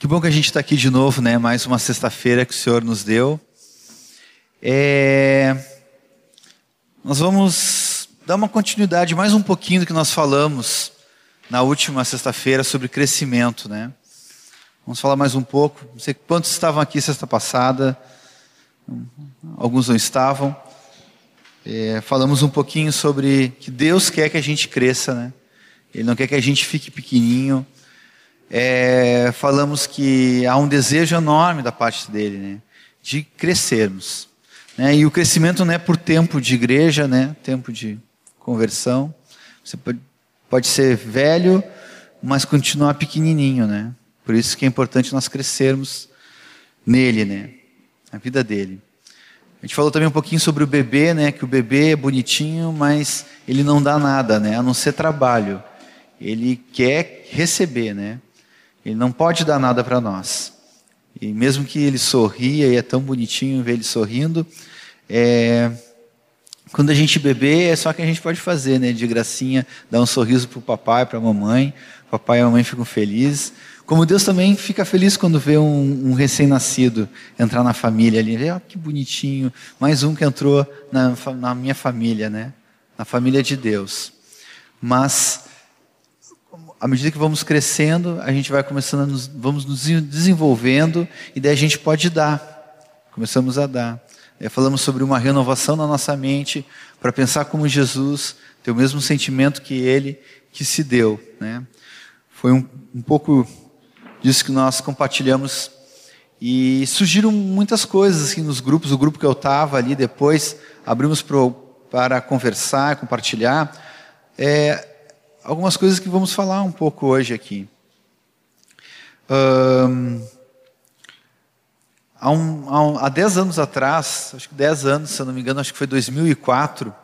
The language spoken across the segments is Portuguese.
Que bom que a gente está aqui de novo, né? Mais uma sexta-feira que o Senhor nos deu. É... Nós vamos dar uma continuidade mais um pouquinho do que nós falamos na última sexta-feira sobre crescimento, né? Vamos falar mais um pouco. Não sei quantos estavam aqui sexta passada, alguns não estavam. É, falamos um pouquinho sobre que Deus quer que a gente cresça, né? Ele não quer que a gente fique pequenininho é, falamos que há um desejo enorme da parte dele, né, de crescermos. Né, e o crescimento não é por tempo de igreja, né, tempo de conversão. Você pode, pode ser velho, mas continuar pequenininho, né? Por isso que é importante nós crescermos nele, né, na vida dele. A gente falou também um pouquinho sobre o bebê, né? Que o bebê é bonitinho, mas ele não dá nada, né? A não ser trabalho. Ele quer receber, né? Ele não pode dar nada para nós. E mesmo que ele sorria, e é tão bonitinho ver ele sorrindo, é... quando a gente beber, é só que a gente pode fazer, né? De gracinha, dar um sorriso para o papai, para a mamãe. Papai e a mamãe ficam felizes. Como Deus também fica feliz quando vê um, um recém-nascido entrar na família ali. Oh, que bonitinho, mais um que entrou na, na minha família, né? Na família de Deus. Mas à medida que vamos crescendo, a gente vai começando, a nos, vamos nos desenvolvendo e daí a gente pode dar. Começamos a dar. É, falamos sobre uma renovação na nossa mente para pensar como Jesus, ter o mesmo sentimento que Ele que se deu. Né? Foi um, um pouco disso que nós compartilhamos e surgiram muitas coisas assim, nos grupos. O grupo que eu estava ali depois abrimos pro, para conversar, compartilhar. É, algumas coisas que vamos falar um pouco hoje aqui. Um, há, um, há, um, há dez anos atrás, acho que dez anos, se eu não me engano, acho que foi 2004,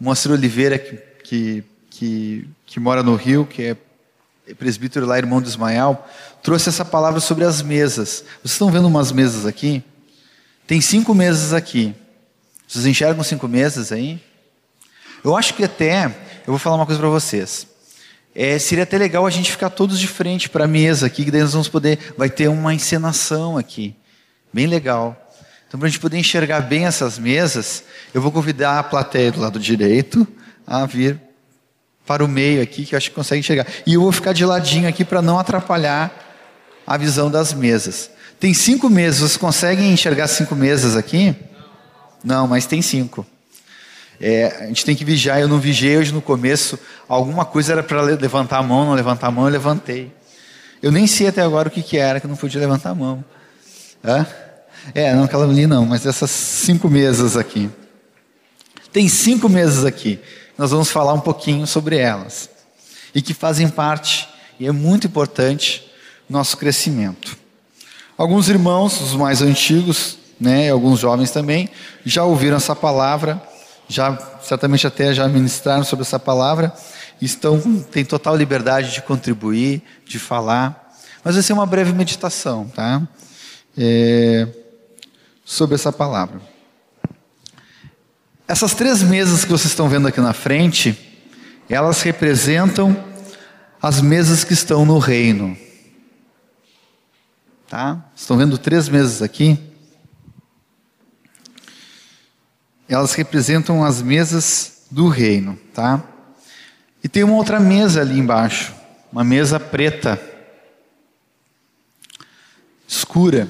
o Moacir Oliveira, que, que, que, que mora no Rio, que é presbítero lá, irmão de Ismael, trouxe essa palavra sobre as mesas. Vocês estão vendo umas mesas aqui? Tem cinco mesas aqui. Vocês enxergam cinco mesas aí? Eu acho que até, eu vou falar uma coisa para vocês. É, seria até legal a gente ficar todos de frente para a mesa aqui, que daí nós vamos poder, vai ter uma encenação aqui, bem legal. Então, para a gente poder enxergar bem essas mesas, eu vou convidar a plateia do lado direito a vir para o meio aqui, que eu acho que consegue enxergar. E eu vou ficar de ladinho aqui para não atrapalhar a visão das mesas. Tem cinco mesas, vocês conseguem enxergar cinco mesas aqui? Não, mas tem cinco. É, a gente tem que vigiar. Eu não vigiei hoje no começo. Alguma coisa era para levantar a mão, não levantar a mão, eu levantei. Eu nem sei até agora o que, que era que eu não podia levantar a mão. É, não aquela ali não, mas essas cinco mesas aqui. Tem cinco mesas aqui. Nós vamos falar um pouquinho sobre elas. E que fazem parte, e é muito importante, nosso crescimento. Alguns irmãos, os mais antigos, né, alguns jovens também, já ouviram essa palavra já certamente até já ministraram sobre essa palavra, estão têm total liberdade de contribuir, de falar. Mas vai ser uma breve meditação, tá? É, sobre essa palavra. Essas três mesas que vocês estão vendo aqui na frente, elas representam as mesas que estão no reino. Tá? Estão vendo três mesas aqui? Elas representam as mesas do reino, tá? E tem uma outra mesa ali embaixo, uma mesa preta, escura,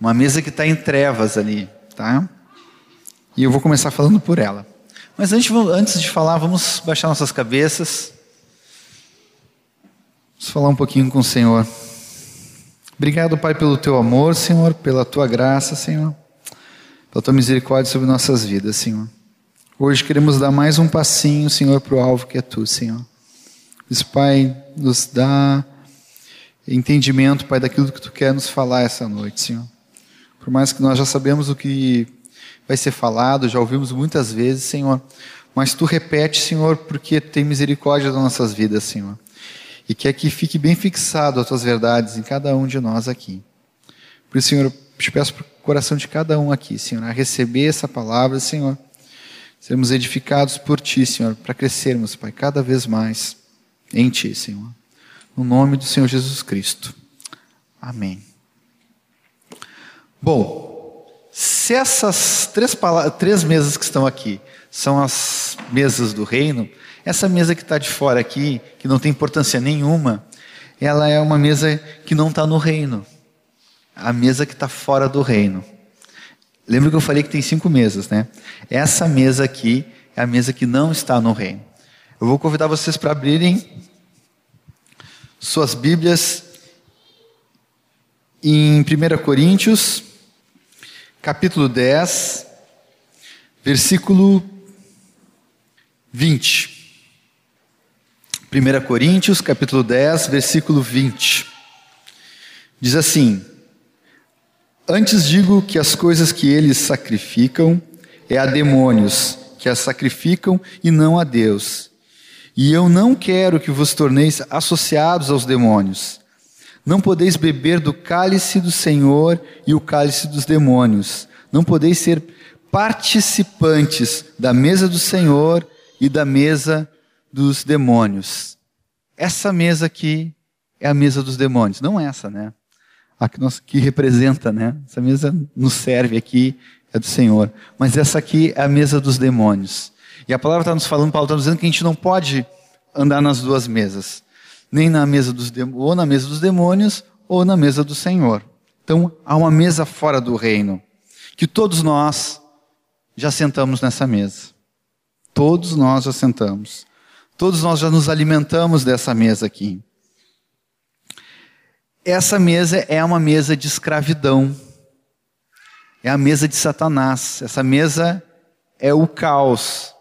uma mesa que está em trevas ali, tá? E eu vou começar falando por ela. Mas antes, antes de falar, vamos baixar nossas cabeças. Vamos falar um pouquinho com o Senhor. Obrigado, Pai, pelo teu amor, Senhor, pela tua graça, Senhor pela tua misericórdia sobre nossas vidas, Senhor. Hoje queremos dar mais um passinho, Senhor, para o alvo que é tu, Senhor. Isso, Pai, nos dá entendimento, Pai, daquilo que tu quer nos falar essa noite, Senhor. Por mais que nós já sabemos o que vai ser falado, já ouvimos muitas vezes, Senhor, mas tu repete, Senhor, porque tem misericórdia das nossas vidas, Senhor. E quer que fique bem fixado as tuas verdades em cada um de nós aqui. Por isso, Senhor, te peço por coração de cada um aqui, Senhor, a receber essa palavra, Senhor. Sermos edificados por Ti, Senhor, para crescermos, Pai, cada vez mais em Ti, Senhor. no nome do Senhor Jesus Cristo. Amém. Bom, se essas três, três mesas que estão aqui são as mesas do reino, essa mesa que está de fora aqui, que não tem importância nenhuma, ela é uma mesa que não está no reino. A mesa que está fora do reino. Lembra que eu falei que tem cinco mesas, né? Essa mesa aqui é a mesa que não está no reino. Eu vou convidar vocês para abrirem suas Bíblias em 1 Coríntios, capítulo 10, versículo 20. 1 Coríntios, capítulo 10, versículo 20. Diz assim: Antes digo que as coisas que eles sacrificam é a demônios que as sacrificam e não a Deus. E eu não quero que vos torneis associados aos demônios. Não podeis beber do cálice do Senhor e o cálice dos demônios. Não podeis ser participantes da mesa do Senhor e da mesa dos demônios. Essa mesa aqui é a mesa dos demônios, não essa, né? A que, nós, que representa, né? Essa mesa nos serve aqui, é do Senhor. Mas essa aqui é a mesa dos demônios. E a palavra está nos falando, Paulo está dizendo que a gente não pode andar nas duas mesas. Nem na mesa dos ou na mesa dos demônios, ou na mesa do Senhor. Então, há uma mesa fora do reino. Que todos nós já sentamos nessa mesa. Todos nós já sentamos. Todos nós já nos alimentamos dessa mesa aqui. Essa mesa é uma mesa de escravidão. É a mesa de Satanás. Essa mesa é o caos.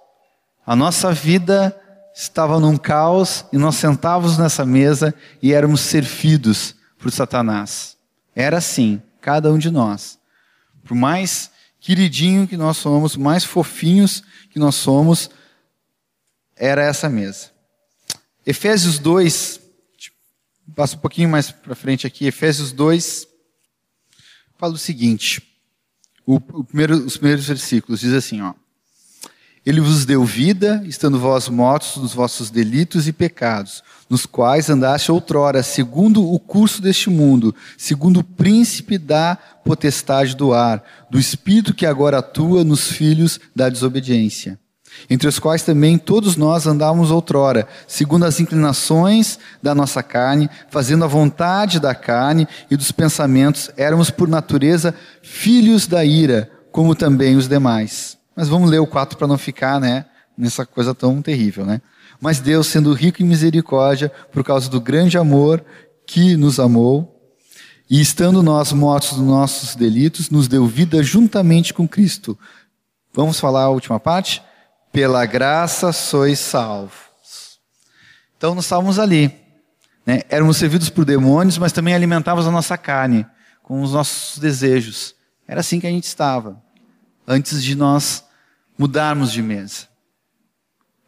A nossa vida estava num caos e nós sentávamos nessa mesa e éramos servidos por Satanás. Era assim, cada um de nós. Por mais queridinho que nós somos, mais fofinhos que nós somos, era essa mesa. Efésios 2, passa um pouquinho mais para frente aqui, Efésios 2, fala o seguinte, o, o primeiro, os primeiros versículos, diz assim, ó. Ele vos deu vida, estando vós mortos nos vossos delitos e pecados, nos quais andaste outrora, segundo o curso deste mundo, segundo o príncipe da potestade do ar, do espírito que agora atua nos filhos da desobediência entre os quais também todos nós andávamos outrora, segundo as inclinações da nossa carne, fazendo a vontade da carne e dos pensamentos, éramos por natureza filhos da ira, como também os demais. Mas vamos ler o 4 para não ficar, né, nessa coisa tão terrível, né? Mas Deus, sendo rico em misericórdia, por causa do grande amor que nos amou, e estando nós mortos dos nossos delitos, nos deu vida juntamente com Cristo. Vamos falar a última parte? Pela graça sois salvos. Então nós estávamos ali. Né? Éramos servidos por demônios, mas também alimentávamos a nossa carne com os nossos desejos. Era assim que a gente estava, antes de nós mudarmos de mesa.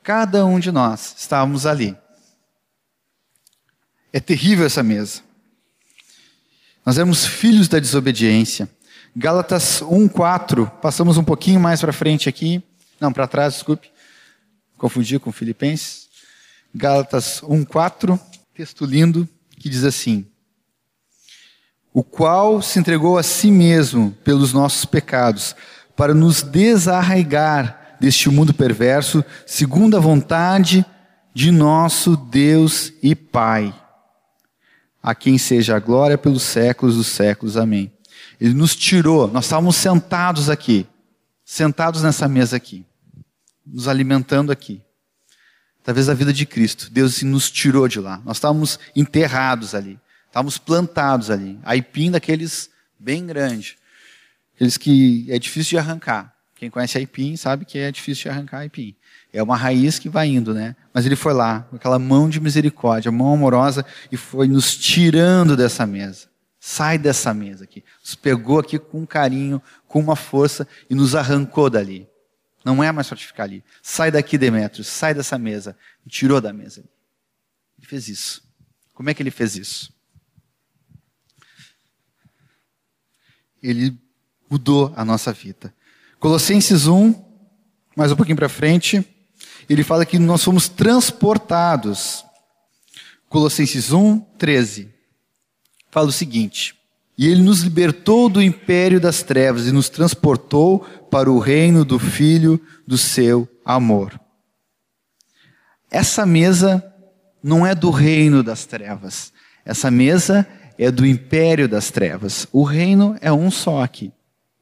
Cada um de nós estávamos ali. É terrível essa mesa. Nós éramos filhos da desobediência. Gálatas 1:4, passamos um pouquinho mais para frente aqui. Não, para trás, desculpe. Confundi com Filipenses. Gálatas 1:4, texto lindo que diz assim: O qual se entregou a si mesmo pelos nossos pecados, para nos desarraigar deste mundo perverso, segundo a vontade de nosso Deus e Pai. A quem seja a glória pelos séculos dos séculos. Amém. Ele nos tirou, nós estávamos sentados aqui, sentados nessa mesa aqui nos alimentando aqui. Talvez a vida de Cristo. Deus assim, nos tirou de lá. Nós estávamos enterrados ali. Estávamos plantados ali. Aipim daqueles bem grande. Aqueles que é difícil de arrancar. Quem conhece aipim sabe que é difícil de arrancar aipim. É uma raiz que vai indo, né? Mas ele foi lá, com aquela mão de misericórdia, mão amorosa, e foi nos tirando dessa mesa. Sai dessa mesa aqui. Nos pegou aqui com carinho, com uma força e nos arrancou dali. Não é mais para te ficar ali. Sai daqui, Demetrios, sai dessa mesa. Me tirou da mesa. Ele fez isso. Como é que ele fez isso? Ele mudou a nossa vida. Colossenses 1, mais um pouquinho para frente, ele fala que nós fomos transportados Colossenses 1, 13. Fala o seguinte: E ele nos libertou do império das trevas e nos transportou para o reino do Filho do seu amor. Essa mesa não é do reino das trevas. Essa mesa é do império das trevas. O reino é um só aqui: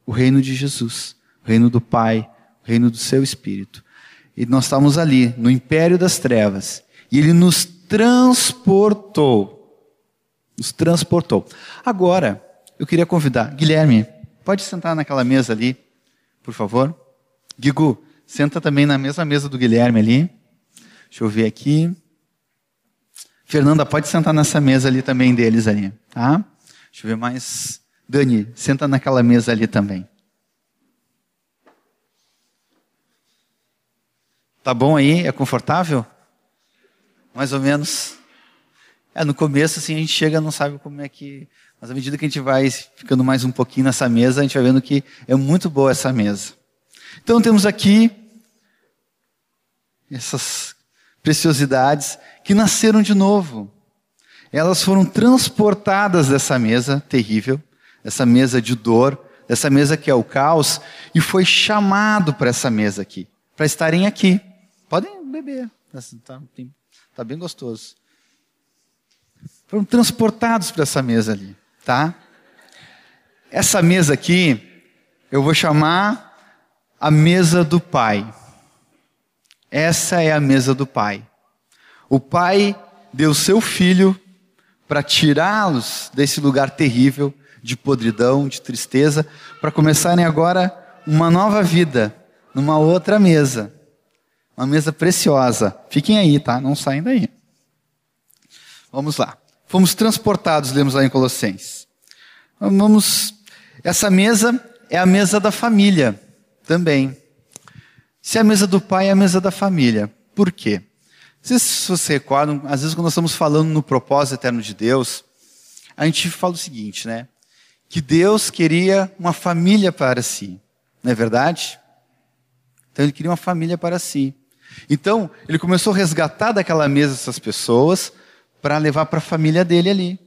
o reino de Jesus, o reino do Pai, o reino do seu Espírito. E nós estamos ali, no império das trevas. E ele nos transportou. Nos transportou. Agora, eu queria convidar, Guilherme, pode sentar naquela mesa ali, por favor? Guigu, senta também na mesma mesa do Guilherme ali. Deixa eu ver aqui. Fernanda, pode sentar nessa mesa ali também deles ali, tá? Deixa eu ver mais. Dani, senta naquela mesa ali também. Tá bom aí? É confortável? Mais ou menos. É, no começo, assim, a gente chega não sabe como é que. Mas à medida que a gente vai ficando mais um pouquinho nessa mesa, a gente vai vendo que é muito boa essa mesa. Então temos aqui essas preciosidades que nasceram de novo. Elas foram transportadas dessa mesa terrível, dessa mesa de dor, dessa mesa que é o caos, e foi chamado para essa mesa aqui, para estarem aqui. Podem beber, está tá bem gostoso. Foram transportados para essa mesa ali, tá? Essa mesa aqui, eu vou chamar a mesa do Pai. Essa é a mesa do Pai. O Pai deu seu filho para tirá-los desse lugar terrível de podridão, de tristeza, para começarem agora uma nova vida numa outra mesa. Uma mesa preciosa. Fiquem aí, tá? Não saem daí. Vamos lá. Fomos transportados, lemos lá em Colossenses. Vamos. Essa mesa é a mesa da família também. Se é a mesa do pai é a mesa da família. Por quê? Se vocês recordam, às vezes quando nós estamos falando no propósito eterno de Deus, a gente fala o seguinte, né? Que Deus queria uma família para si. Não é verdade? Então ele queria uma família para si. Então, ele começou a resgatar daquela mesa essas pessoas para levar para a família dele ali.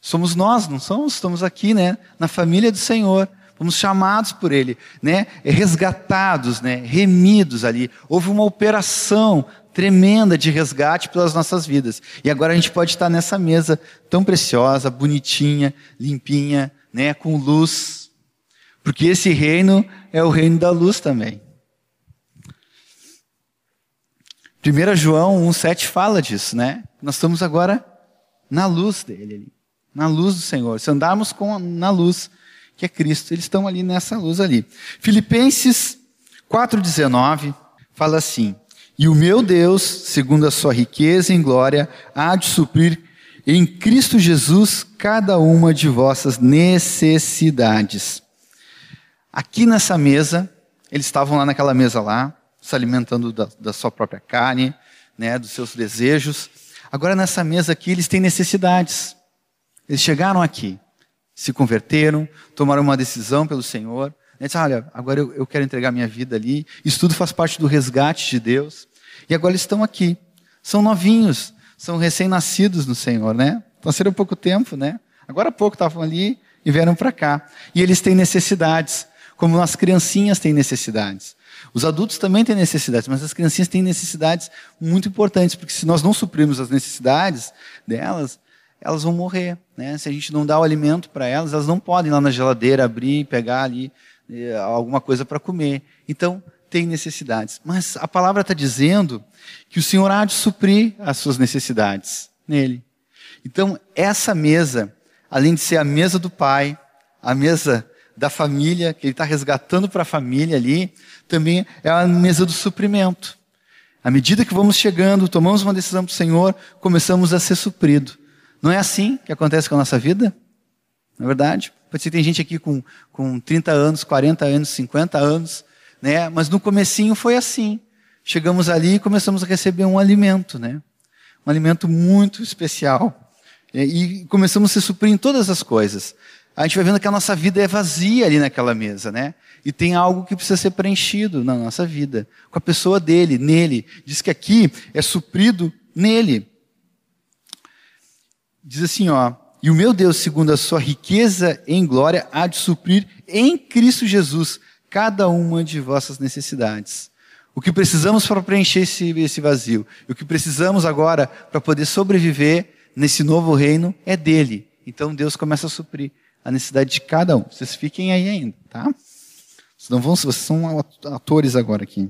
Somos nós, não somos? Estamos aqui, né? Na família do Senhor fomos chamados por Ele, né? resgatados, né? remidos ali. Houve uma operação tremenda de resgate pelas nossas vidas. E agora a gente pode estar nessa mesa tão preciosa, bonitinha, limpinha, né? com luz. Porque esse reino é o reino da luz também. 1 João 1,7 fala disso, né? Nós estamos agora na luz dele, na luz do Senhor. Se andarmos com, na luz, que é Cristo. Eles estão ali nessa luz ali. Filipenses 4,19 fala assim: E o meu Deus, segundo a sua riqueza em glória, há de suprir em Cristo Jesus cada uma de vossas necessidades. Aqui nessa mesa, eles estavam lá naquela mesa lá, se alimentando da, da sua própria carne, né, dos seus desejos. Agora nessa mesa aqui, eles têm necessidades. Eles chegaram aqui se converteram, tomaram uma decisão pelo Senhor. E disseram, olha, agora eu, eu quero entregar minha vida ali. Isso tudo faz parte do resgate de Deus. E agora eles estão aqui. São novinhos, são recém-nascidos no Senhor, né? Nasceram há pouco tempo, né? Agora há pouco estavam ali e vieram para cá. E eles têm necessidades, como as criancinhas têm necessidades. Os adultos também têm necessidades, mas as criancinhas têm necessidades muito importantes, porque se nós não suprirmos as necessidades delas, elas vão morrer. Né? Se a gente não dá o alimento para elas, elas não podem ir lá na geladeira abrir e pegar ali eh, alguma coisa para comer. Então, tem necessidades. Mas a palavra está dizendo que o Senhor há de suprir as suas necessidades nele. Então, essa mesa, além de ser a mesa do Pai, a mesa da família, que ele está resgatando para a família ali, também é a mesa do suprimento. À medida que vamos chegando, tomamos uma decisão para o Senhor, começamos a ser suprido. Não é assim que acontece com a nossa vida? Na é verdade? Pode ser que tem gente aqui com, com 30 anos, 40 anos, 50 anos, né? mas no comecinho foi assim. Chegamos ali e começamos a receber um alimento, né? um alimento muito especial. E começamos a se suprir em todas as coisas. A gente vai vendo que a nossa vida é vazia ali naquela mesa, né? E tem algo que precisa ser preenchido na nossa vida, com a pessoa dele, nele. Diz que aqui é suprido nele. diz assim, ó, e o meu Deus, segundo a sua riqueza em glória, há de suprir em Cristo Jesus cada uma de vossas necessidades. O que precisamos para preencher esse, esse vazio, o que precisamos agora para poder sobreviver nesse novo reino é dele. Então Deus começa a suprir a necessidade de cada um. Vocês fiquem aí ainda, tá? Vocês não vão, vocês são atores agora aqui.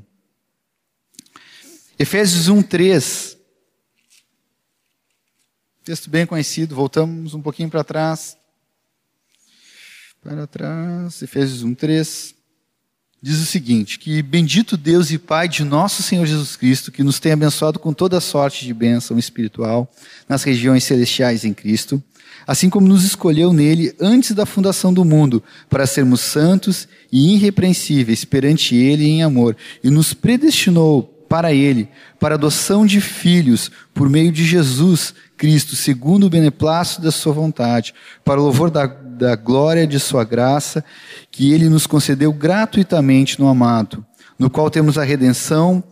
Efésios 1, 3. Texto bem conhecido, voltamos um pouquinho para trás. Para trás, Efésios 1, 3. Diz o seguinte: que bendito Deus e Pai de nosso Senhor Jesus Cristo, que nos tem abençoado com toda sorte de bênção espiritual nas regiões celestiais em Cristo, assim como nos escolheu nele antes da fundação do mundo, para sermos santos e irrepreensíveis perante ele em amor, e nos predestinou para Ele, para adoção de filhos, por meio de Jesus Cristo, segundo o beneplácito da Sua vontade, para o louvor da, da glória de Sua graça, que Ele nos concedeu gratuitamente no amado, no qual temos a redenção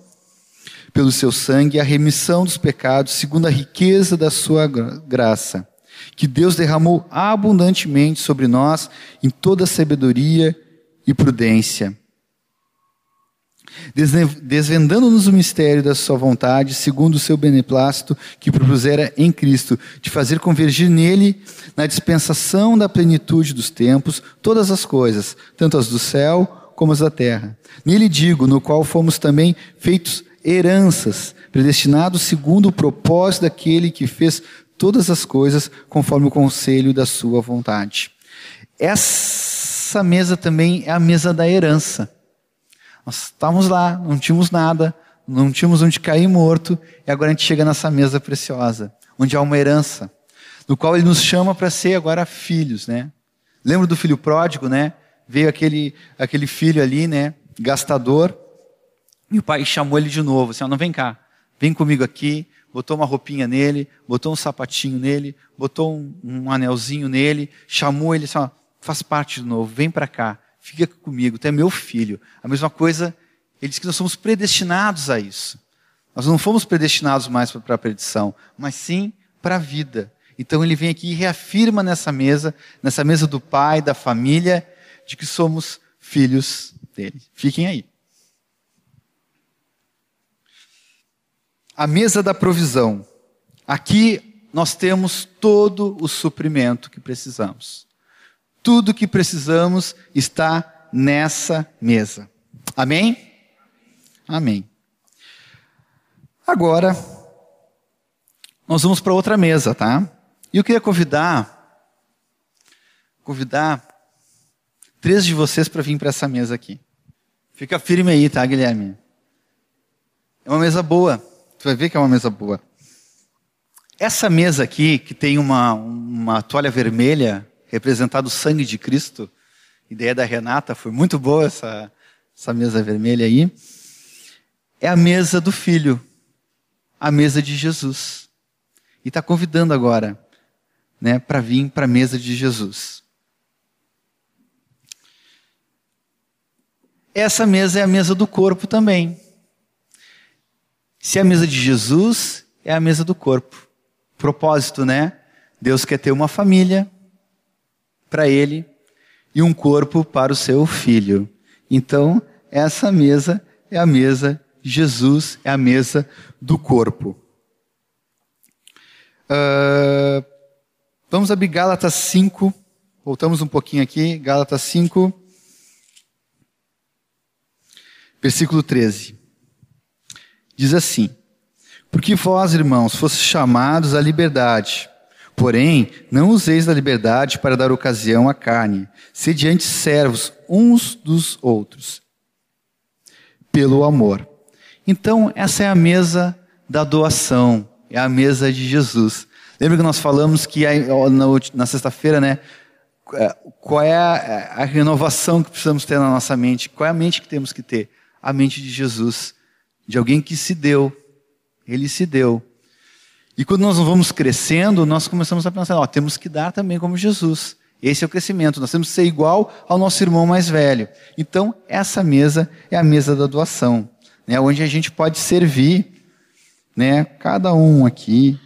pelo Seu sangue a remissão dos pecados, segundo a riqueza da Sua graça, que Deus derramou abundantemente sobre nós em toda sabedoria e prudência desvendando-nos o mistério da sua vontade, segundo o seu beneplácito que propusera em Cristo, de fazer convergir nele, na dispensação da plenitude dos tempos, todas as coisas, tanto as do céu como as da terra. Nele digo, no qual fomos também feitos heranças, predestinados segundo o propósito daquele que fez todas as coisas conforme o conselho da sua vontade. Essa mesa também é a mesa da herança. Nós estávamos lá, não tínhamos nada, não tínhamos onde cair morto, e agora a gente chega nessa mesa preciosa, onde há uma herança, no qual ele nos chama para ser agora filhos, né? Lembra do filho pródigo, né? Veio aquele, aquele filho ali, né? Gastador, e o pai chamou ele de novo, assim, não vem cá, vem comigo aqui, botou uma roupinha nele, botou um sapatinho nele, botou um, um anelzinho nele, chamou ele assim, ó, faz parte de novo, vem para cá fica comigo, tu é meu filho. A mesma coisa, ele diz que nós somos predestinados a isso. Nós não fomos predestinados mais para a perdição, mas sim para a vida. Então ele vem aqui e reafirma nessa mesa, nessa mesa do pai, da família, de que somos filhos dele. Fiquem aí. A mesa da provisão. Aqui nós temos todo o suprimento que precisamos. Tudo que precisamos está nessa mesa. Amém? Amém. Agora, nós vamos para outra mesa, tá? E eu queria convidar, convidar três de vocês para vir para essa mesa aqui. Fica firme aí, tá, Guilherme? É uma mesa boa. Tu vai ver que é uma mesa boa. Essa mesa aqui, que tem uma, uma toalha vermelha representado o sangue de Cristo. ideia da Renata, foi muito boa essa, essa mesa vermelha aí. É a mesa do Filho, a mesa de Jesus. E está convidando agora né, para vir para a mesa de Jesus. Essa mesa é a mesa do corpo também. Se a mesa de Jesus, é a mesa do corpo. Propósito, né? Deus quer ter uma família, para ele e um corpo para o seu filho. Então, essa mesa é a mesa Jesus, é a mesa do corpo. Uh, vamos abrir Gálatas 5. Voltamos um pouquinho aqui. Gálatas 5, versículo 13. Diz assim: Porque vós, irmãos, fostes chamados à liberdade Porém, não useis da liberdade para dar ocasião à carne, sediante servos uns dos outros, pelo amor. Então, essa é a mesa da doação, é a mesa de Jesus. Lembra que nós falamos que na sexta-feira, né? É, qual é a, renovação que precisamos ter na nossa mente? Qual é a mente que temos que ter? A mente de Jesus, de alguém que se deu. Ele se deu e quando nós vamos crescendo, nós começamos a pensar, ó, temos que dar também como Jesus. Esse é o crescimento, nós temos que ser igual ao nosso irmão mais velho. Então, essa mesa é a mesa da doação, né, onde a gente pode servir, né, cada um aqui,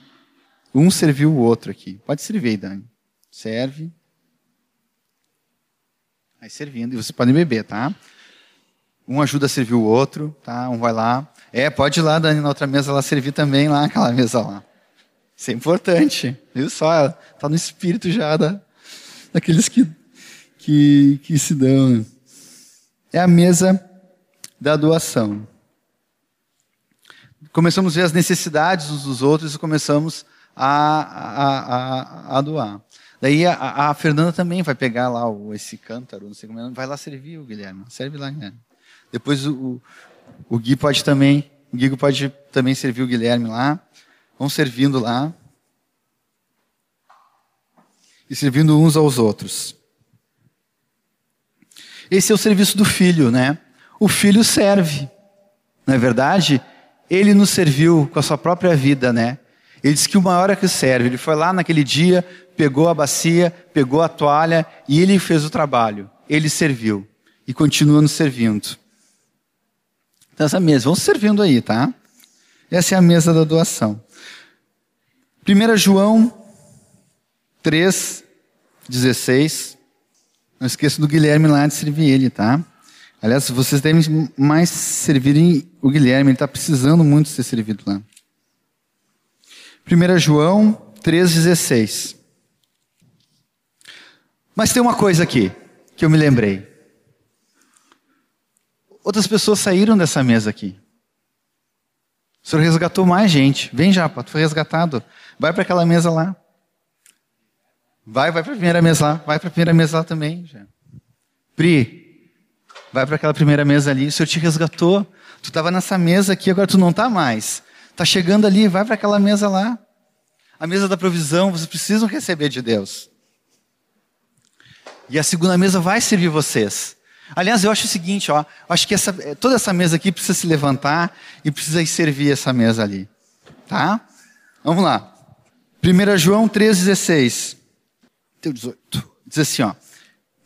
um serviu o outro aqui. Pode servir Dani. Serve. Aí servindo. E vocês podem beber, tá? Um ajuda a servir o outro, tá? Um vai lá. É, pode ir lá, Dani, na outra mesa lá servir também, lá aquela mesa lá. Isso é importante. Viu só? Tá no espírito já da, daqueles que, que, que se dão. É a mesa da doação. Começamos a ver as necessidades uns dos outros e começamos a, a, a, a doar. Daí a, a, Fernanda também vai pegar lá o, esse cântaro, não sei como é, vai lá servir o Guilherme. Serve lá, Guilherme. Depois o, o, o Gui pode também, o Guigo pode também servir o Guilherme lá. Vão servindo lá. E servindo uns aos outros. Esse é o serviço do filho, né? O filho serve. Não é verdade? Ele nos serviu com a sua própria vida, né? Ele disse que uma hora que serve. Ele foi lá naquele dia, pegou a bacia, pegou a toalha e ele fez o trabalho. Ele serviu e continua nos servindo. Então, essa mesa, vamos servindo aí, tá? Essa é a mesa da doação. 1 João 3, 16. Não esqueça do Guilherme lá de servir ele, tá? Aliás, vocês devem mais servirem o Guilherme, ele está precisando muito ser servido lá. 1 João 3,16. Mas tem uma coisa aqui que eu me lembrei. Outras pessoas saíram dessa mesa aqui. O senhor resgatou mais gente. Vem já, tu foi resgatado. Vai para aquela mesa lá. Vai, vai para a primeira mesa lá. Vai para a primeira mesa lá também. Já. Pri, vai para aquela primeira mesa ali. O senhor te resgatou. Tu estava nessa mesa aqui, agora tu não está mais. Está chegando ali, vai para aquela mesa lá. A mesa da provisão, vocês precisam receber de Deus. E a segunda mesa vai servir vocês. Aliás, eu acho o seguinte, ó, acho que essa, toda essa mesa aqui precisa se levantar e precisa ir servir essa mesa ali. Tá? Vamos lá. 1 João 3,16. 18. Diz assim, ó.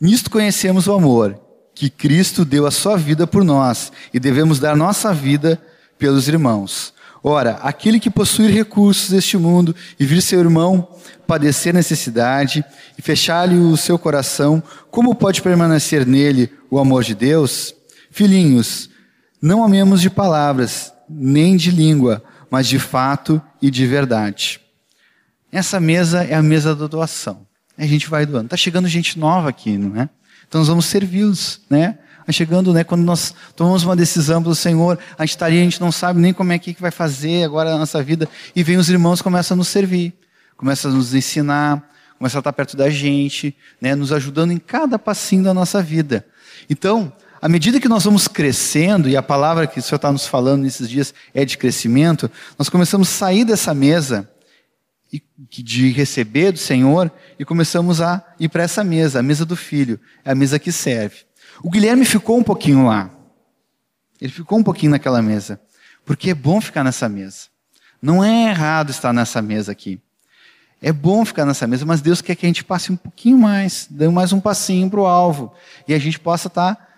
Nisto conhecemos o amor, que Cristo deu a sua vida por nós, e devemos dar nossa vida pelos irmãos. Ora, aquele que possui recursos deste mundo e vir seu irmão padecer necessidade e fechar-lhe o seu coração, como pode permanecer nele o amor de Deus? Filhinhos, não amemos de palavras, nem de língua, mas de fato e de verdade. Essa mesa é a mesa da doação. A gente vai doando. Está chegando gente nova aqui, não é? Então nós vamos servi-los, né? Chegando, né, quando nós tomamos uma decisão pelo Senhor, a gente está ali, a gente não sabe nem como é que vai fazer agora a nossa vida, e vem os irmãos começam a nos servir, começam a nos ensinar, começam a estar perto da gente, né, nos ajudando em cada passinho da nossa vida. Então, à medida que nós vamos crescendo, e a palavra que o Senhor está nos falando nesses dias é de crescimento, nós começamos a sair dessa mesa de receber do Senhor e começamos a ir para essa mesa, a mesa do filho, é a mesa que serve. O Guilherme ficou um pouquinho lá. Ele ficou um pouquinho naquela mesa. Porque é bom ficar nessa mesa. Não é errado estar nessa mesa aqui. É bom ficar nessa mesa, mas Deus quer que a gente passe um pouquinho mais, dê mais um passinho para o alvo. E a gente possa estar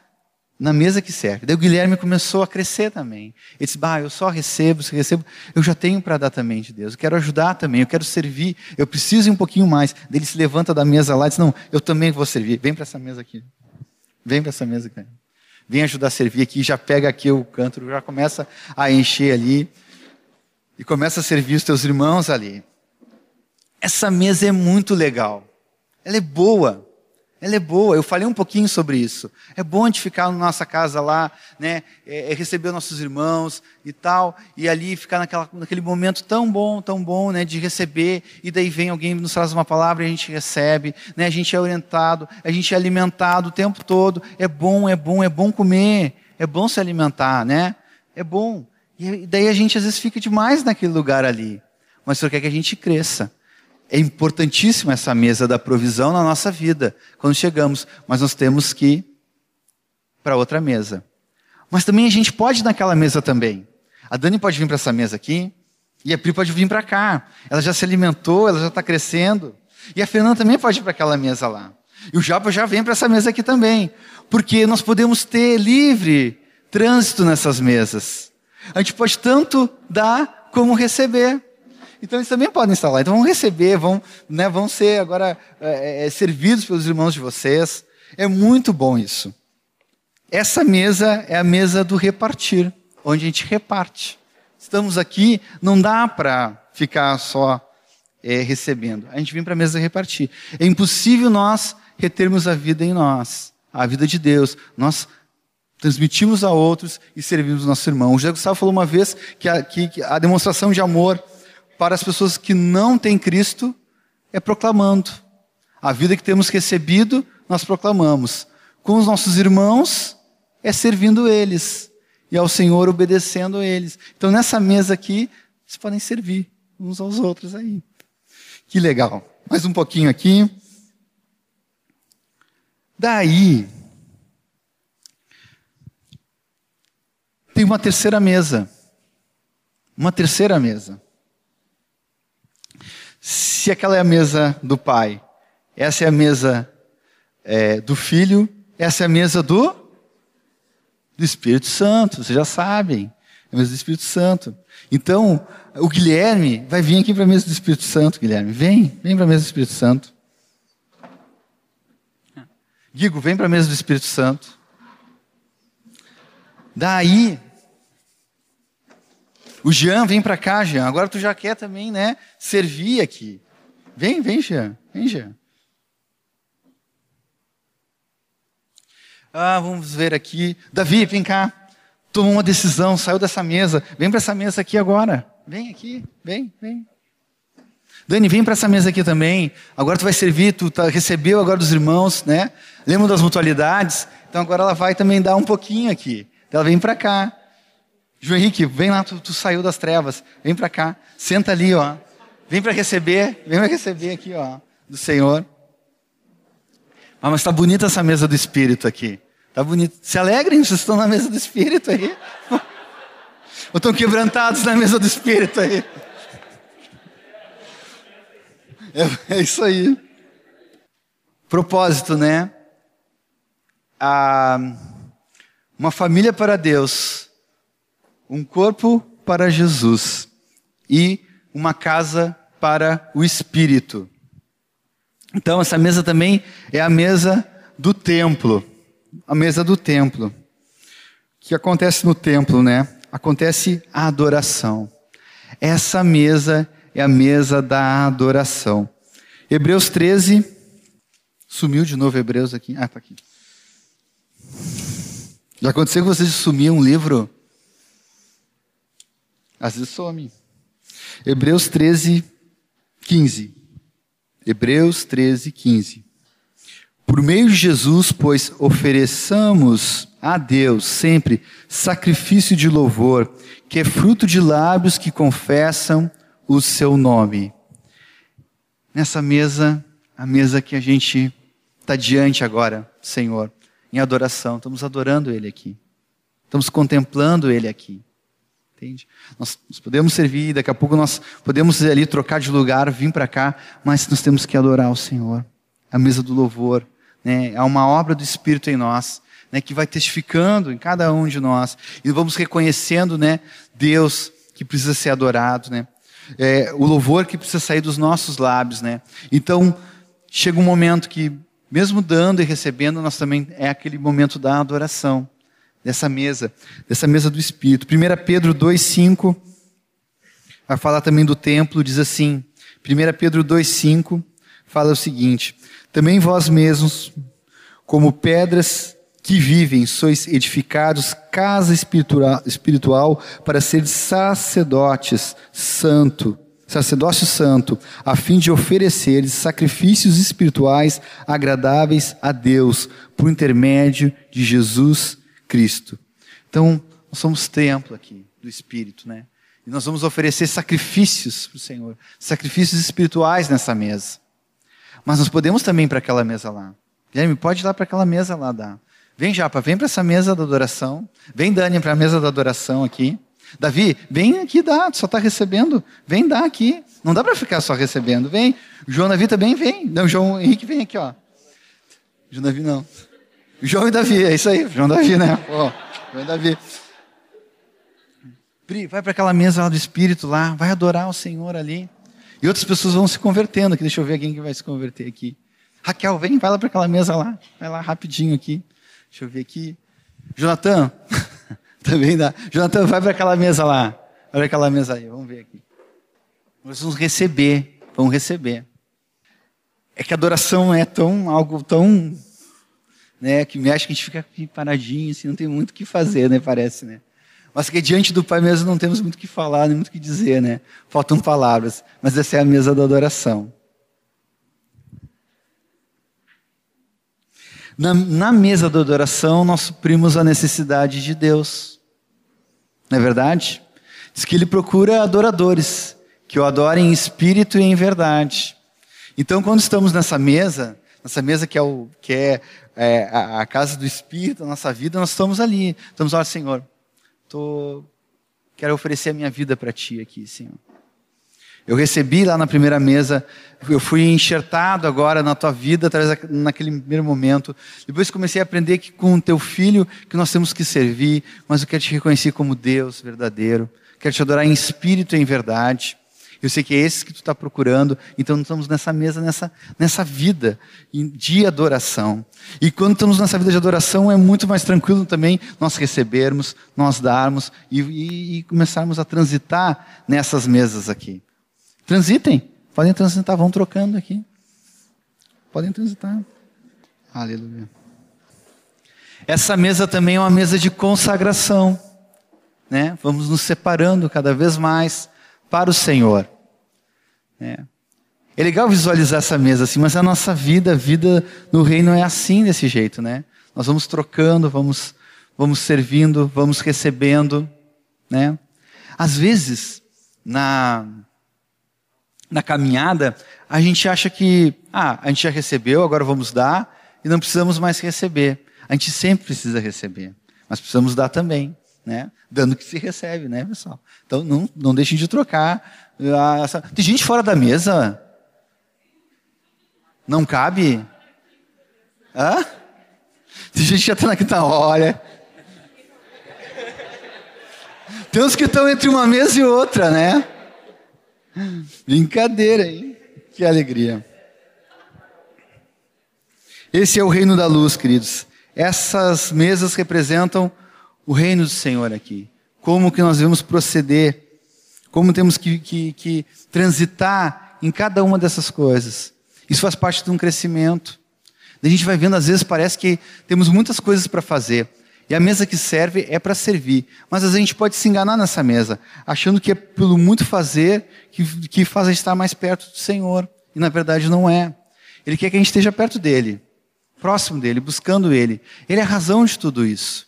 na mesa que serve. Daí o Guilherme começou a crescer também. Ele disse: Bah, eu só recebo, se recebo, eu já tenho para dar também de Deus. Eu quero ajudar também, eu quero servir, eu preciso ir um pouquinho mais. Daí ele se levanta da mesa lá e diz: Não, eu também vou servir. Vem para essa mesa aqui. Vem para essa mesa, cara. Vem ajudar a servir aqui, já pega aqui o cântaro, já começa a encher ali. E começa a servir os teus irmãos ali. Essa mesa é muito legal. Ela é boa. Ela é boa, eu falei um pouquinho sobre isso. É bom de ficar na nossa casa lá, né? É, é receber nossos irmãos e tal, e ali ficar naquela, naquele momento tão bom, tão bom, né? De receber, e daí vem alguém nos traz uma palavra e a gente recebe, né? A gente é orientado, a gente é alimentado o tempo todo. É bom, é bom, é bom comer, é bom se alimentar, né? É bom. E daí a gente às vezes fica demais naquele lugar ali. Mas o Senhor quer que a gente cresça. É importantíssima essa mesa da provisão na nossa vida, quando chegamos, mas nós temos que ir para outra mesa. Mas também a gente pode ir naquela mesa também. A Dani pode vir para essa mesa aqui, e a Pri pode vir para cá. Ela já se alimentou, ela já está crescendo. E a Fernanda também pode ir para aquela mesa lá. E o Japa já vem para essa mesa aqui também. Porque nós podemos ter livre trânsito nessas mesas. A gente pode tanto dar como receber. Então eles também podem estar lá. Então vão receber, vão, né, vão ser agora é, é, servidos pelos irmãos de vocês. É muito bom isso. Essa mesa é a mesa do repartir, onde a gente reparte. Estamos aqui, não dá para ficar só é, recebendo. A gente vem para a mesa repartir. É impossível nós retermos a vida em nós, a vida de Deus. Nós transmitimos a outros e servimos nosso irmão. O José Gustavo falou uma vez que a, que a demonstração de amor para as pessoas que não têm Cristo é proclamando. A vida que temos recebido, nós proclamamos. Com os nossos irmãos, é servindo eles. E ao Senhor obedecendo eles. Então, nessa mesa aqui, vocês podem servir uns aos outros aí. Que legal. Mais um pouquinho aqui. Daí, tem uma terceira mesa. Uma terceira mesa. Se aquela é a mesa do pai, essa é a mesa é, do filho, essa é a mesa do, do Espírito Santo, vocês já sabem. É a mesa do Espírito Santo. Então, o Guilherme vai vir aqui para a mesa do Espírito Santo, Guilherme. Vem, vem para a mesa do Espírito Santo. Guigo, vem para a mesa do Espírito Santo. Daí, o Jean, vem para cá, Jean. Agora tu já quer também, né, servir aqui. Vem, vem, Jean. Vem, Jean. Ah, vamos ver aqui. Davi, vem cá. Tomou uma decisão, saiu dessa mesa. Vem para essa mesa aqui agora. Vem aqui, vem, vem. Dani, vem para essa mesa aqui também. Agora tu vai servir, tu tá, recebeu agora dos irmãos, né? Lembra das mutualidades? Então agora ela vai também dar um pouquinho aqui. Ela vem para cá. João Henrique, vem lá, tu, tu saiu das trevas, vem para cá, senta ali, ó. Vem para receber, vem para receber aqui, ó, do Senhor. Ah, mas está bonita essa mesa do Espírito aqui. Está bonito. Se alegrem, vocês estão na mesa do Espírito aí. Ou estão quebrantados na mesa do Espírito aí. É, é isso aí. Propósito, né? Ah, uma família para Deus um corpo para Jesus e uma casa para o Espírito. Então, essa mesa também é a mesa do templo. A mesa do templo. O que acontece no templo, né? Acontece a adoração. Essa mesa é a mesa da adoração. Hebreus 13. Sumiu de novo Hebreus aqui. Ah, tá aqui. Já aconteceu que vocês sumiam um livro às vezes some. Hebreus 13, 15. Hebreus 13, 15. Por meio de Jesus, pois, ofereçamos a Deus sempre sacrifício de louvor, que é fruto de lábios que confessam o seu nome. Nessa mesa, a mesa que a gente está diante agora, Senhor, em adoração, estamos adorando Ele aqui, estamos contemplando Ele aqui. Entende? Nós, nós podemos servir, daqui a pouco nós podemos ali trocar de lugar, vir para cá, mas nós temos que adorar o Senhor. A mesa do louvor, né? É uma obra do Espírito em nós, né? Que vai testificando em cada um de nós e vamos reconhecendo, né? Deus que precisa ser adorado, né? É, o louvor que precisa sair dos nossos lábios, né? Então chega um momento que mesmo dando e recebendo, nós também é aquele momento da adoração dessa mesa, dessa mesa do Espírito. 1 Pedro 2,5 vai falar também do templo, diz assim, 1 Pedro 2,5 fala o seguinte, também vós mesmos, como pedras que vivem, sois edificados casa espiritual, espiritual para ser sacerdotes santo, sacerdócio santo, a fim de oferecer sacrifícios espirituais agradáveis a Deus, por intermédio de Jesus Cristo. Então, nós somos templo aqui do Espírito, né? E nós vamos oferecer sacrifícios para o Senhor, sacrifícios espirituais nessa mesa. Mas nós podemos também para aquela mesa lá. Guilherme, pode ir lá para aquela mesa lá dar. Vem, Japa, vem para essa mesa da adoração. Vem, Dani, para a mesa da adoração aqui. Davi, vem aqui dar, só está recebendo. Vem dar aqui. Não dá para ficar só recebendo. Vem. João Davi também vem. Não, João Henrique vem aqui, ó. João Davi não. João e Davi, é isso aí, João e Davi, né? Pô, João e Davi. Pri, vai para aquela mesa lá do Espírito lá, vai adorar o Senhor ali. E outras pessoas vão se convertendo aqui. Deixa eu ver alguém que vai se converter aqui. Raquel, vem, vai lá para aquela mesa lá. Vai lá rapidinho aqui. Deixa eu ver aqui. Jonathan, também dá. Jonathan, vai para aquela mesa lá. Vai para aquela mesa aí. Vamos ver aqui. Nós vamos receber. Vamos receber. É que a adoração é tão algo tão né, que mexe que a gente fica paradinho, assim, não tem muito o que fazer, né, parece, né? Mas que diante do Pai mesmo não temos muito o que falar, nem muito o que dizer, né? Faltam palavras, mas essa é a mesa da adoração. Na, na mesa da adoração, nós suprimos a necessidade de Deus. Não é verdade? Diz que ele procura adoradores, que o adorem em espírito e em verdade. Então, quando estamos nessa mesa, nessa mesa que é, o, que é, é a, a, casa do Espírito, a nossa vida, nós estamos ali. Estamos, olha, Senhor, tô, quero oferecer a minha vida para Ti aqui, Senhor. Eu recebi lá na primeira mesa, eu fui enxertado agora na tua vida, naquele primeiro momento. Depois comecei a aprender que com o teu filho que nós temos que servir, mas eu quero te reconhecer como Deus verdadeiro. Quero te adorar em espírito e em verdade. Eu sei que é esse que tu está procurando, então estamos nessa mesa, nessa, nessa vida de adoração. E quando estamos nessa vida de adoração, é muito mais tranquilo também nós recebermos, nós darmos e, e, e começarmos a transitar nessas mesas aqui. Transitem, podem transitar, vão trocando aqui. Podem transitar. Aleluia. Essa mesa também é uma mesa de consagração. Né? Vamos nos separando cada vez mais para o Senhor. É. é legal visualizar essa mesa assim, mas a nossa vida, a vida no reino é assim, desse jeito, né? Nós vamos trocando, vamos, vamos servindo, vamos recebendo, né? Às vezes, na, na caminhada, a gente acha que, ah, a gente já recebeu, agora vamos dar, e não precisamos mais receber. A gente sempre precisa receber, mas precisamos dar também, né? Dando que se recebe, né, pessoal? Então, não, não deixem de trocar tem gente fora da mesa? Não cabe? Hã? Tem gente que já está aqui, tá, olha. Tem uns que estão entre uma mesa e outra, né? Brincadeira, hein? Que alegria. Esse é o reino da luz, queridos. Essas mesas representam o reino do Senhor aqui. Como que nós devemos proceder como temos que, que, que transitar em cada uma dessas coisas. Isso faz parte de um crescimento. A gente vai vendo, às vezes parece que temos muitas coisas para fazer. E a mesa que serve é para servir. Mas às vezes a gente pode se enganar nessa mesa, achando que é pelo muito fazer que, que faz a gente estar mais perto do Senhor. E na verdade não é. Ele quer que a gente esteja perto dele, próximo dele, buscando ele. Ele é a razão de tudo isso.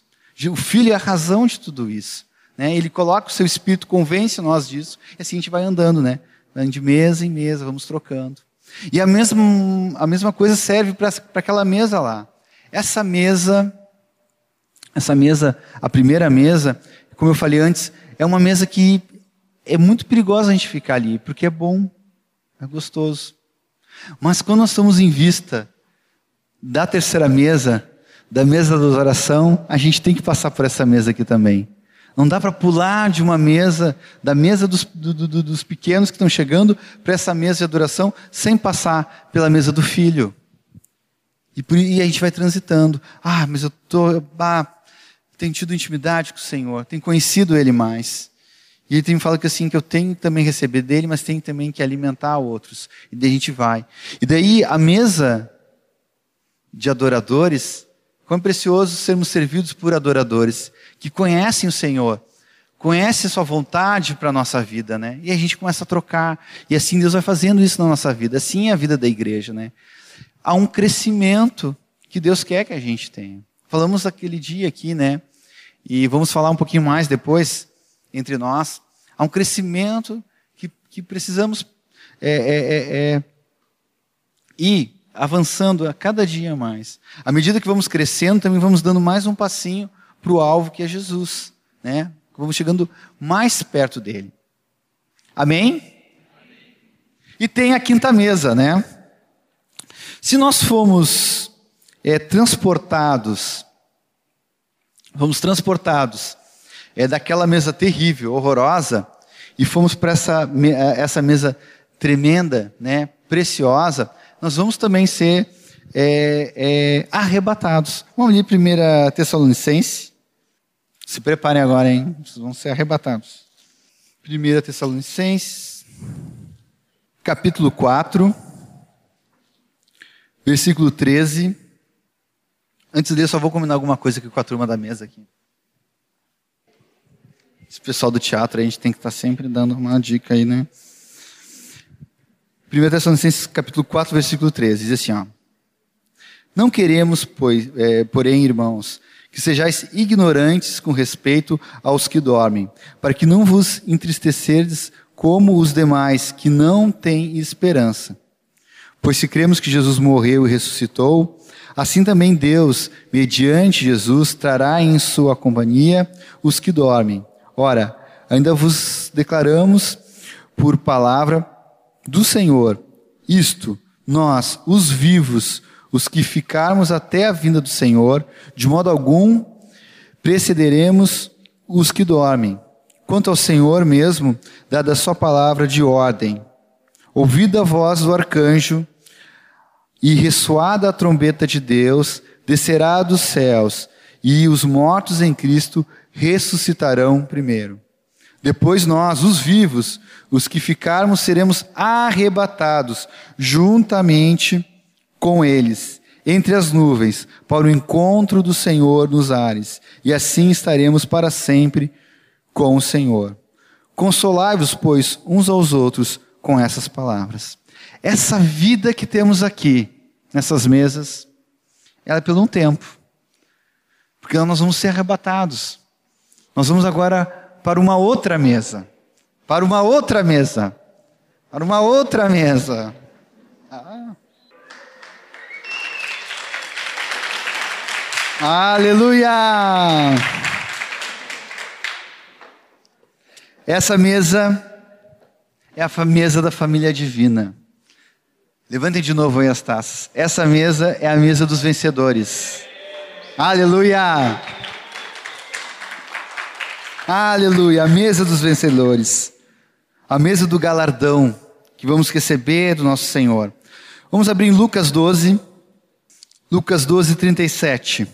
O Filho é a razão de tudo isso. Né? Ele coloca o seu espírito, convence nós disso, e assim a gente vai andando, né? De mesa em mesa, vamos trocando. E a mesma, a mesma coisa serve para aquela mesa lá. Essa mesa, essa mesa, a primeira mesa, como eu falei antes, é uma mesa que é muito perigosa a gente ficar ali, porque é bom, é gostoso. Mas quando nós estamos em vista da terceira mesa, da mesa da oração, a gente tem que passar por essa mesa aqui também. Não dá para pular de uma mesa, da mesa dos, do, do, dos pequenos que estão chegando, para essa mesa de adoração, sem passar pela mesa do filho. E, por, e a gente vai transitando. Ah, mas eu tô, ah, tenho tido intimidade com o Senhor, tenho conhecido Ele mais. E ele tem falado que assim, que eu tenho também receber dele, mas tenho também que alimentar outros. E daí a gente vai. E daí a mesa de adoradores, quão precioso sermos servidos por adoradores que conhecem o Senhor, conhecem a sua vontade para a nossa vida, né? E a gente começa a trocar. E assim Deus vai fazendo isso na nossa vida. Assim é a vida da igreja, né? Há um crescimento que Deus quer que a gente tenha. Falamos aquele dia aqui, né? E vamos falar um pouquinho mais depois entre nós. Há um crescimento que, que precisamos é, é, é, é ir avançando a cada dia mais. À medida que vamos crescendo, também vamos dando mais um passinho para o alvo que é Jesus, né? Vamos chegando mais perto dele. Amém? E tem a quinta mesa, né? Se nós formos é, transportados, fomos transportados é, daquela mesa terrível, horrorosa, e fomos para essa, essa mesa tremenda, né, preciosa, nós vamos também ser é, é, arrebatados. Vamos ler 1 Tessalonicense. Se preparem agora, hein? Vocês vão ser arrebatados. 1 Tessalonicenses, capítulo 4, versículo 13. Antes ler, só vou combinar alguma coisa aqui com a turma da mesa aqui. Esse pessoal do teatro, a gente tem que estar sempre dando uma dica aí, né? 1 Tessalonicenses capítulo 4, versículo 13, diz assim, ó. Não queremos, pois, é, porém, irmãos, que sejais ignorantes com respeito aos que dormem, para que não vos entristecerdes como os demais que não têm esperança. Pois se cremos que Jesus morreu e ressuscitou, assim também Deus, mediante Jesus, trará em sua companhia os que dormem. Ora, ainda vos declaramos por palavra do Senhor isto, nós, os vivos, os que ficarmos até a vinda do Senhor, de modo algum precederemos os que dormem. Quanto ao Senhor mesmo, dada a sua palavra de ordem, ouvida a voz do arcanjo e ressoada a trombeta de Deus, descerá dos céus, e os mortos em Cristo ressuscitarão primeiro. Depois nós, os vivos, os que ficarmos, seremos arrebatados juntamente com eles, entre as nuvens, para o encontro do Senhor nos ares, e assim estaremos para sempre com o Senhor. Consolai-vos, pois, uns aos outros com essas palavras. Essa vida que temos aqui, nessas mesas, ela é pelo um tempo. Porque nós vamos ser arrebatados. Nós vamos agora para uma outra mesa. Para uma outra mesa. Para uma outra mesa. Ah. Aleluia! Essa mesa é a mesa da família divina. Levantem de novo aí as taças. Essa mesa é a mesa dos vencedores. Aleluia! Aleluia! A mesa dos vencedores. A mesa do galardão que vamos receber do nosso Senhor. Vamos abrir em Lucas 12. Lucas 12, 37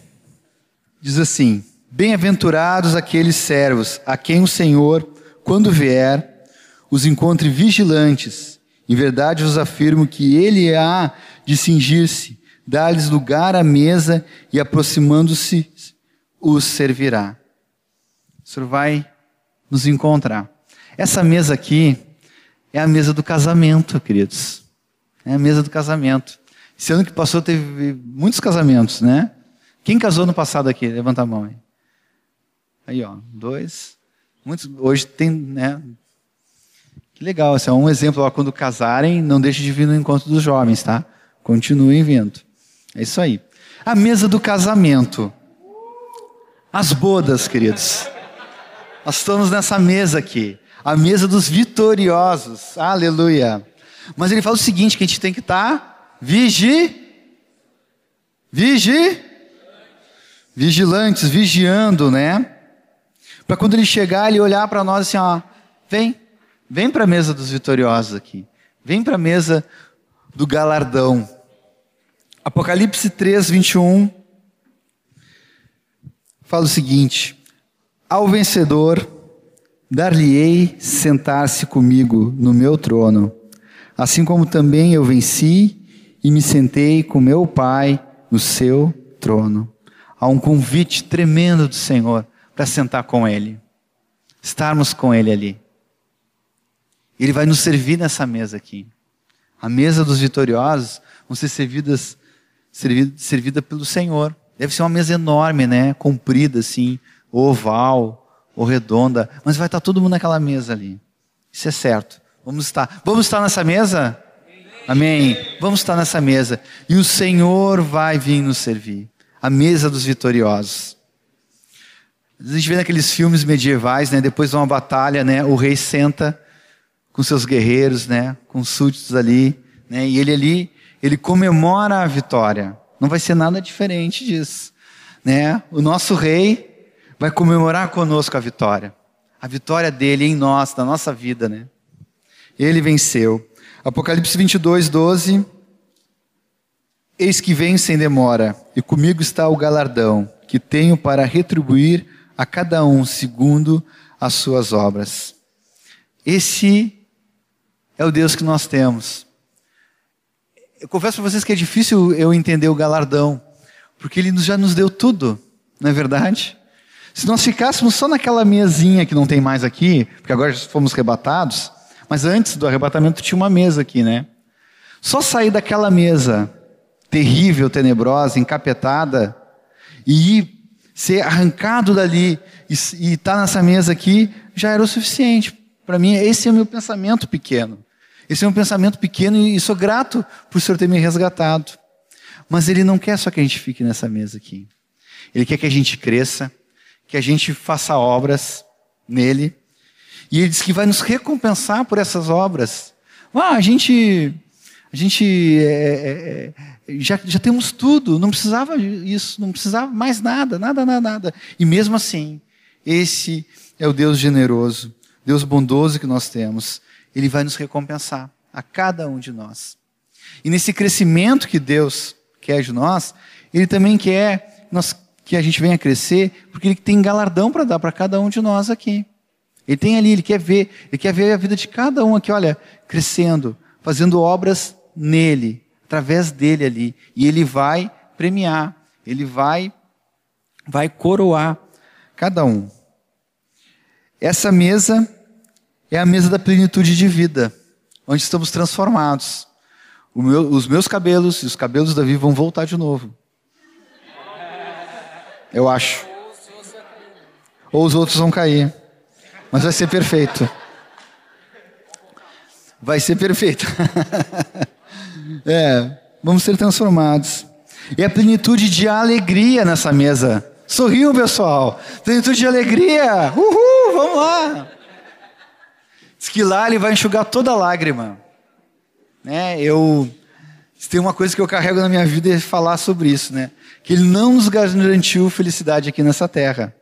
diz assim: Bem-aventurados aqueles servos a quem o Senhor, quando vier, os encontre vigilantes. Em verdade vos afirmo que ele há de cingir-se, dar-lhes lugar à mesa e, aproximando-se, os servirá. Senhor vai nos encontrar. Essa mesa aqui é a mesa do casamento, queridos. É a mesa do casamento. Esse ano que passou teve muitos casamentos, né? Quem casou no passado aqui? Levanta a mão aí. Aí, ó, dois. Muitos, hoje tem, né? Que legal, esse é um exemplo. Ó, quando casarem, não deixe de vir no encontro dos jovens, tá? Continuem vindo. É isso aí. A mesa do casamento. As bodas, queridos. Nós estamos nessa mesa aqui. A mesa dos vitoriosos. Aleluia. Mas ele fala o seguinte, que a gente tem que estar tá vigi... Vigi vigilantes, vigiando, né? Para quando ele chegar, ele olhar para nós assim, ó, vem, vem para a mesa dos vitoriosos aqui, vem para a mesa do galardão. Apocalipse 3, 21 fala o seguinte: Ao vencedor dar-lhe-ei sentar-se comigo no meu trono, assim como também eu venci e me sentei com meu Pai no seu trono há um convite tremendo do Senhor para sentar com Ele, estarmos com Ele ali. Ele vai nos servir nessa mesa aqui. A mesa dos vitoriosos vão ser servidas servida, servida pelo Senhor. Deve ser uma mesa enorme, né? Comprida assim, oval ou redonda, mas vai estar todo mundo naquela mesa ali. Isso é certo. Vamos estar. Vamos estar nessa mesa? Amém. Vamos estar nessa mesa e o Senhor vai vir nos servir a mesa dos vitoriosos. A gente vê naqueles filmes medievais, né, depois de uma batalha, né, o rei senta com seus guerreiros, né, com súditos ali, né, e ele ali, ele comemora a vitória. Não vai ser nada diferente disso, né? O nosso rei vai comemorar conosco a vitória. A vitória dele em nós, na nossa vida, né? Ele venceu. Apocalipse 22, 12. Eis que vem sem demora, e comigo está o galardão, que tenho para retribuir a cada um segundo as suas obras. Esse é o Deus que nós temos. Eu confesso para vocês que é difícil eu entender o galardão, porque ele já nos deu tudo, não é verdade? Se nós ficássemos só naquela mesinha que não tem mais aqui, porque agora fomos arrebatados, mas antes do arrebatamento tinha uma mesa aqui, né? Só sair daquela mesa terrível, tenebrosa, encapetada, e ser arrancado dali e estar tá nessa mesa aqui, já era o suficiente. Para mim, esse é o meu pensamento pequeno. Esse é um pensamento pequeno e sou grato por o Senhor ter me resgatado. Mas Ele não quer só que a gente fique nessa mesa aqui. Ele quer que a gente cresça, que a gente faça obras nele. E Ele diz que vai nos recompensar por essas obras. Ah, a gente, a gente é, é, é já, já temos tudo, não precisava isso, não precisava mais nada, nada, nada, nada. E mesmo assim, esse é o Deus generoso, Deus bondoso que nós temos. Ele vai nos recompensar, a cada um de nós. E nesse crescimento que Deus quer de nós, Ele também quer nós, que a gente venha crescer, porque Ele tem galardão para dar para cada um de nós aqui. Ele tem ali, Ele quer ver, Ele quer ver a vida de cada um aqui, olha, crescendo, fazendo obras nele, através dele ali. E Ele vai premiar, Ele vai, vai coroar cada um. Essa mesa é a mesa da plenitude de vida, onde estamos transformados. Meu, os meus cabelos e os cabelos da Davi vão voltar de novo. Eu acho. Ou os outros vão cair. Mas vai ser perfeito. Vai ser perfeito. é, vamos ser transformados. E a plenitude de alegria nessa mesa. Sorriam, pessoal. Plenitude de alegria. Uhul, vamos lá. Diz que lá ele vai enxugar toda lágrima. Né? Eu tem uma coisa que eu carrego na minha vida é falar sobre isso, né? Que ele não nos garantiu felicidade aqui nessa terra.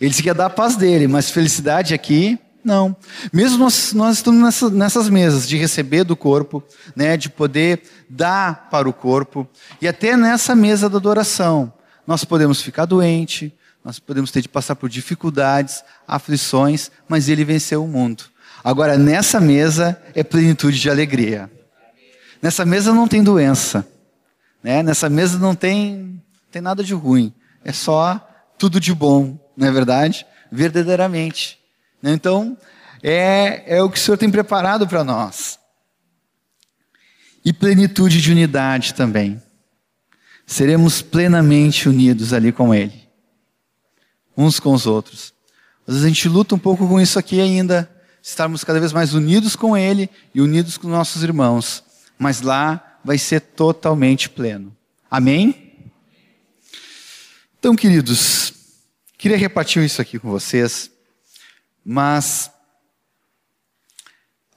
Ele disse que ia dar a paz dele, mas felicidade aqui, não. Mesmo nós, nós estamos nessa, nessas mesas de receber do corpo, né, de poder dar para o corpo, e até nessa mesa da adoração, nós podemos ficar doente, nós podemos ter de passar por dificuldades, aflições, mas ele venceu o mundo. Agora, nessa mesa é plenitude de alegria. Nessa mesa não tem doença. Né? Nessa mesa não tem, tem nada de ruim. É só tudo de bom, não é verdade? Verdadeiramente. Né? Então, é, é o que o Senhor tem preparado para nós. E plenitude de unidade também. Seremos plenamente unidos ali com Ele, uns com os outros. Às vezes a gente luta um pouco com isso aqui ainda, estarmos cada vez mais unidos com Ele e unidos com nossos irmãos. Mas lá vai ser totalmente pleno. Amém? Então, queridos, queria repartir isso aqui com vocês, mas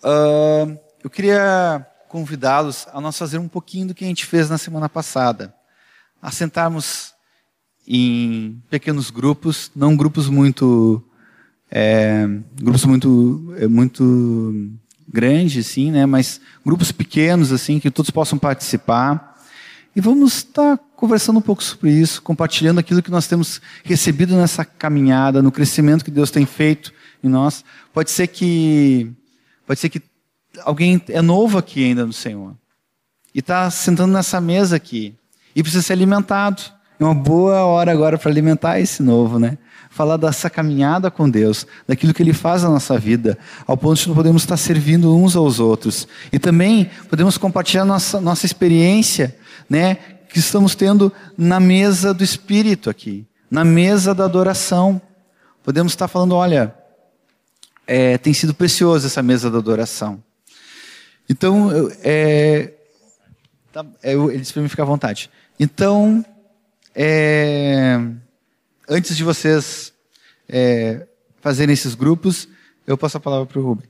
uh, eu queria convidá-los a nós fazer um pouquinho do que a gente fez na semana passada. A sentarmos em pequenos grupos, não grupos muito é, grupos muito, é, muito grandes, sim, né? Mas grupos pequenos, assim, que todos possam participar. E vamos estar conversando um pouco sobre isso, compartilhando aquilo que nós temos recebido nessa caminhada, no crescimento que Deus tem feito em nós. Pode ser que, pode ser que alguém é novo aqui ainda no Senhor e está sentando nessa mesa aqui e precisa ser alimentado. É uma boa hora agora para alimentar esse novo, né? Falar dessa caminhada com Deus, daquilo que Ele faz na nossa vida, ao ponto de podemos estar servindo uns aos outros. E também podemos compartilhar nossa, nossa experiência, né, que estamos tendo na mesa do Espírito aqui, na mesa da adoração. Podemos estar falando, olha, é, tem sido precioso essa mesa da adoração. Então, é, tá, é, eles para mim ficar à vontade. Então, é, antes de vocês é, fazerem esses grupos, eu passo a palavra para o Rubem.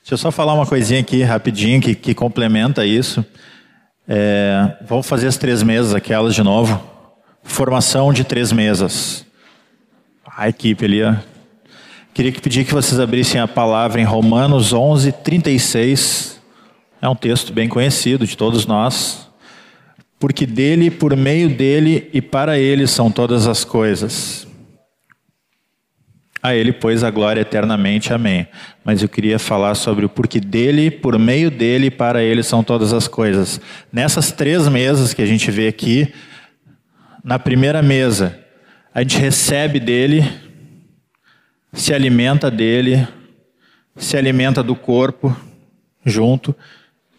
Deixa eu só falar uma coisinha aqui rapidinho que, que complementa isso. É, vamos fazer as três mesas, aquelas de novo. Formação de três mesas. A equipe ali, ó. Queria que pedir que vocês abrissem a palavra em Romanos 11, 36. É um texto bem conhecido de todos nós. Porque dele, por meio dele e para ele são todas as coisas. A ele, pois, a glória eternamente. Amém. Mas eu queria falar sobre o porquê dele, por meio dele e para ele são todas as coisas. Nessas três mesas que a gente vê aqui, na primeira mesa, a gente recebe dele, se alimenta dele, se alimenta do corpo junto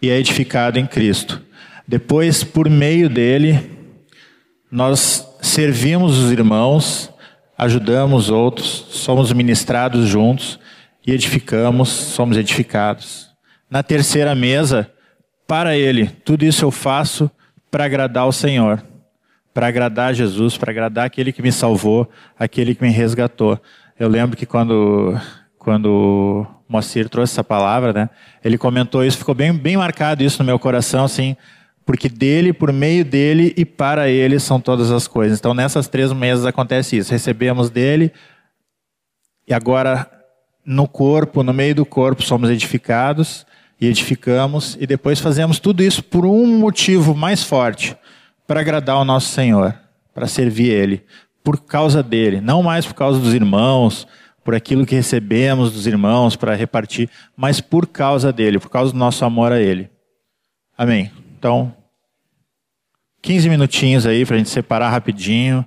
e é edificado em Cristo. Depois, por meio dele, nós servimos os irmãos, ajudamos outros, somos ministrados juntos e edificamos, somos edificados. Na terceira mesa, para ele, tudo isso eu faço para agradar o Senhor, para agradar Jesus, para agradar aquele que me salvou, aquele que me resgatou. Eu lembro que quando quando Moacir trouxe essa palavra, né? Ele comentou isso, ficou bem, bem marcado isso no meu coração, assim, porque dele, por meio dele e para ele são todas as coisas. Então, nessas três mesas acontece isso. Recebemos dele e agora no corpo, no meio do corpo, somos edificados e edificamos e depois fazemos tudo isso por um motivo mais forte, para agradar o nosso Senhor, para servir Ele, por causa dele, não mais por causa dos irmãos, por aquilo que recebemos dos irmãos para repartir, mas por causa dele, por causa do nosso amor a ele. Amém. Então, 15 minutinhos aí para a gente separar rapidinho,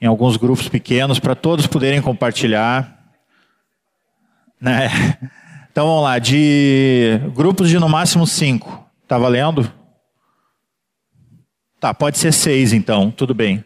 em alguns grupos pequenos, para todos poderem compartilhar. Né? Então vamos lá, de grupos de no máximo cinco. Tá valendo? Tá, pode ser seis então, tudo bem.